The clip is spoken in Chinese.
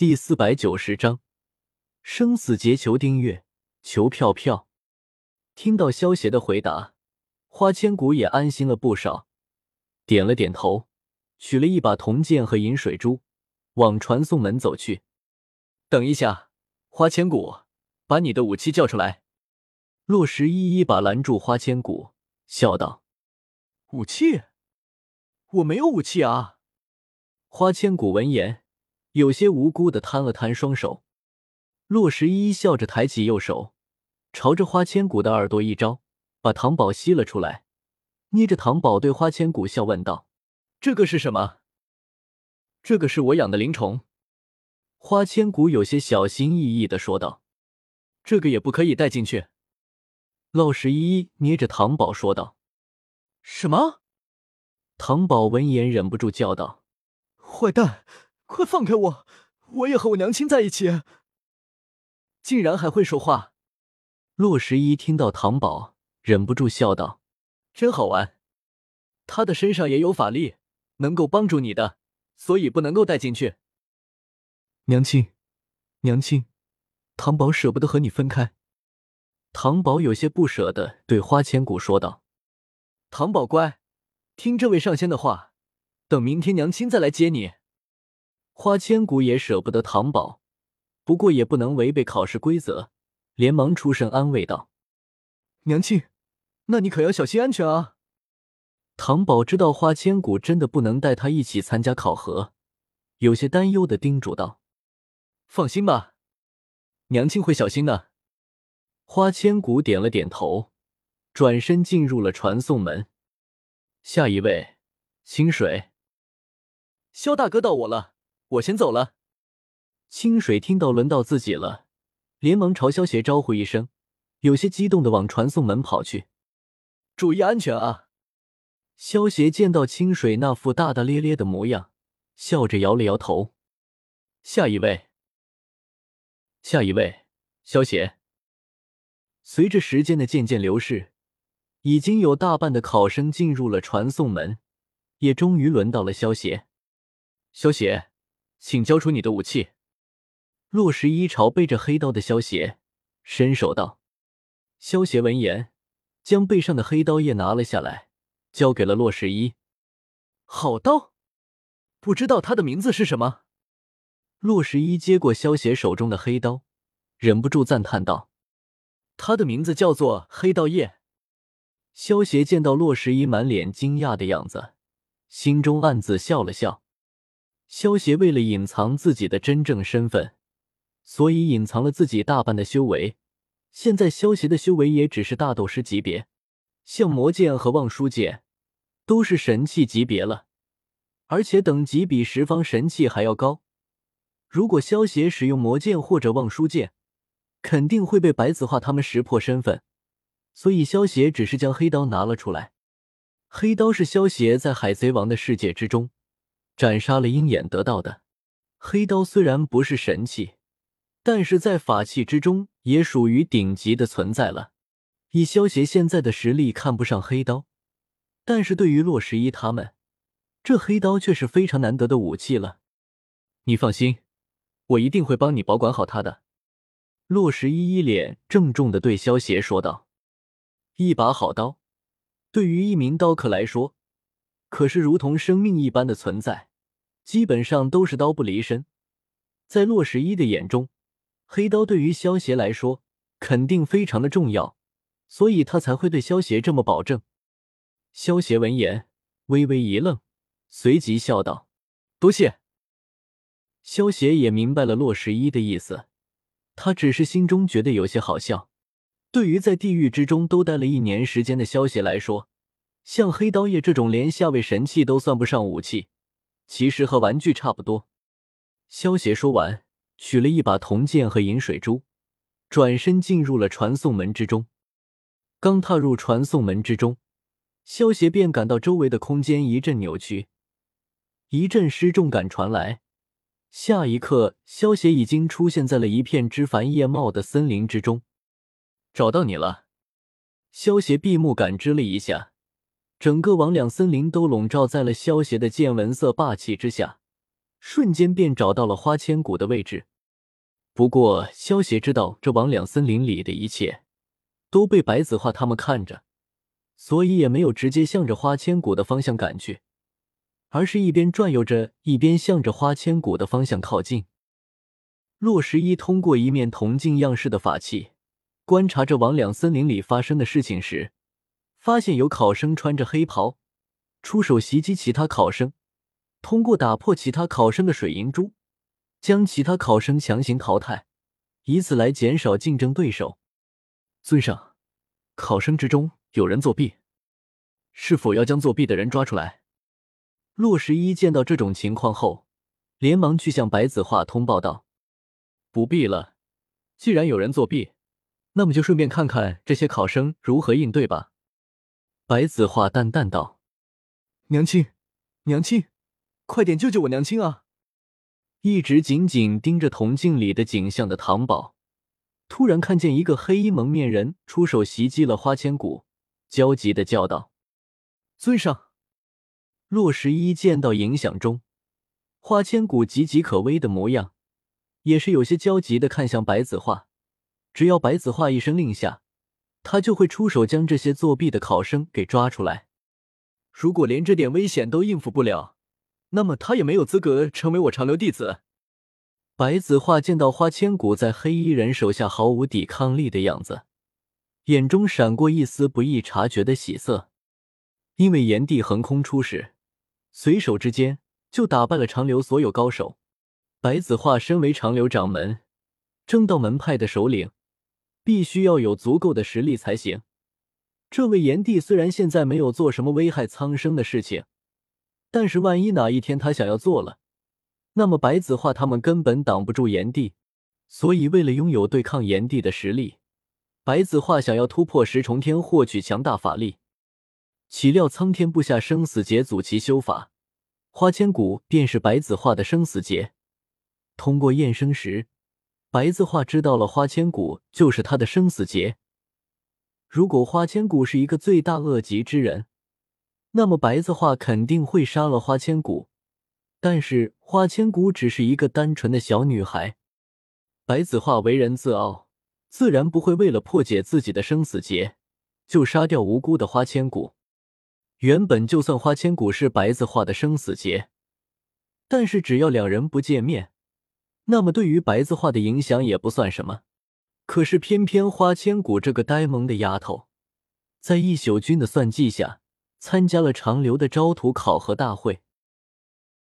第四百九十章生死劫，求订阅，求票票。听到萧邪的回答，花千骨也安心了不少，点了点头，取了一把铜剑和饮水珠，往传送门走去。等一下，花千骨，把你的武器叫出来。洛石一一把拦住花千骨，笑道：“武器？我没有武器啊！”花千骨闻言，有些无辜的摊了摊双手。洛十一笑着抬起右手，朝着花千骨的耳朵一招，把糖宝吸了出来，捏着糖宝对花千骨笑问道：“这个是什么？”“这个是我养的灵虫。”花千骨有些小心翼翼的说道：“这个也不可以带进去。”洛十一捏着糖宝说道：“什么？”糖宝闻言忍不住叫道：“坏蛋，快放开我！我也和我娘亲在一起。”竟然还会说话！洛十一听到糖宝，忍不住笑道：“真好玩。他的身上也有法力，能够帮助你的，所以不能够带进去。”娘亲，娘亲，糖宝舍不得和你分开。糖宝有些不舍的对花千骨说道：“糖宝乖，听这位上仙的话，等明天娘亲再来接你。”花千骨也舍不得唐宝，不过也不能违背考试规则，连忙出声安慰道：“娘亲，那你可要小心安全啊！”唐宝知道花千骨真的不能带他一起参加考核，有些担忧的叮嘱道。放心吧，娘亲会小心的。花千骨点了点头，转身进入了传送门。下一位，清水。肖大哥到我了，我先走了。清水听到轮到自己了，连忙朝萧邪招呼一声，有些激动的往传送门跑去。注意安全啊！萧邪见到清水那副大大咧咧的模样，笑着摇了摇头。下一位。下一位，萧邪。随着时间的渐渐流逝，已经有大半的考生进入了传送门，也终于轮到了萧邪。萧邪，请交出你的武器。洛十一朝背着黑刀的萧邪伸手道。萧邪闻言，将背上的黑刀叶拿了下来，交给了洛十一。好刀，不知道他的名字是什么？洛十一接过萧邪手中的黑刀，忍不住赞叹道：“他的名字叫做黑道叶。”萧邪见到洛十一满脸惊讶的样子，心中暗自笑了笑。萧邪为了隐藏自己的真正身份，所以隐藏了自己大半的修为。现在萧邪的修为也只是大斗师级别，像魔剑和望舒剑都是神器级别了，而且等级比十方神器还要高。如果萧邪使用魔剑或者望舒剑，肯定会被白子画他们识破身份，所以萧邪只是将黑刀拿了出来。黑刀是萧邪在海贼王的世界之中斩杀了鹰眼得到的。黑刀虽然不是神器，但是在法器之中也属于顶级的存在了。以萧邪现在的实力，看不上黑刀，但是对于洛十一他们，这黑刀却是非常难得的武器了。你放心。我一定会帮你保管好他的。”洛十一一脸郑重的对萧邪说道。“一把好刀，对于一名刀客来说，可是如同生命一般的存在，基本上都是刀不离身。在洛十一的眼中，黑刀对于萧邪来说肯定非常的重要，所以他才会对萧邪这么保证。”萧邪闻言微微一愣，随即笑道：“多谢。”萧邪也明白了洛十一的意思，他只是心中觉得有些好笑。对于在地狱之中都待了一年时间的萧邪来说，像黑刀叶这种连下位神器都算不上武器，其实和玩具差不多。萧邪说完，取了一把铜剑和饮水珠，转身进入了传送门之中。刚踏入传送门之中，萧邪便感到周围的空间一阵扭曲，一阵失重感传来。下一刻，萧邪已经出现在了一片枝繁叶茂的森林之中。找到你了，萧邪闭目感知了一下，整个魍魉森林都笼罩在了萧邪的见闻色霸气之下，瞬间便找到了花千骨的位置。不过，萧协知道这魍魉森林里的一切都被白子画他们看着，所以也没有直接向着花千骨的方向赶去，而是一边转悠着，一边向着花千骨的方向靠近。洛十一通过一面铜镜样式的法器观察着魍魉森林里发生的事情时，发现有考生穿着黑袍出手袭击其他考生，通过打破其他考生的水银珠。将其他考生强行淘汰，以此来减少竞争对手。尊上，考生之中有人作弊，是否要将作弊的人抓出来？洛十一见到这种情况后，连忙去向白子画通报道：“不必了，既然有人作弊，那么就顺便看看这些考生如何应对吧。”白子画淡淡道：“娘亲，娘亲，快点救救我娘亲啊！”一直紧紧盯着铜镜里的景象的唐宝，突然看见一个黑衣蒙面人出手袭击了花千骨，焦急的叫道：“尊上！”洛十一见到影响中花千骨岌岌可危的模样，也是有些焦急的看向白子画。只要白子画一声令下，他就会出手将这些作弊的考生给抓出来。如果连这点危险都应付不了，那么他也没有资格成为我长留弟子。白子画见到花千骨在黑衣人手下毫无抵抗力的样子，眼中闪过一丝不易察觉的喜色。因为炎帝横空出世，随手之间就打败了长留所有高手。白子画身为长留掌门、正道门派的首领，必须要有足够的实力才行。这位炎帝虽然现在没有做什么危害苍生的事情。但是万一哪一天他想要做了，那么白子画他们根本挡不住炎帝。所以为了拥有对抗炎帝的实力，白子画想要突破十重天，获取强大法力。岂料苍天布下生死劫，阻其修法。花千骨便是白子画的生死劫。通过验生石，白子画知道了花千骨就是他的生死劫。如果花千骨是一个罪大恶极之人，那么白子画肯定会杀了花千骨，但是花千骨只是一个单纯的小女孩，白子画为人自傲，自然不会为了破解自己的生死劫就杀掉无辜的花千骨。原本就算花千骨是白子画的生死劫，但是只要两人不见面，那么对于白子画的影响也不算什么。可是偏偏花千骨这个呆萌的丫头，在一宿君的算计下。参加了长留的招徒考核大会，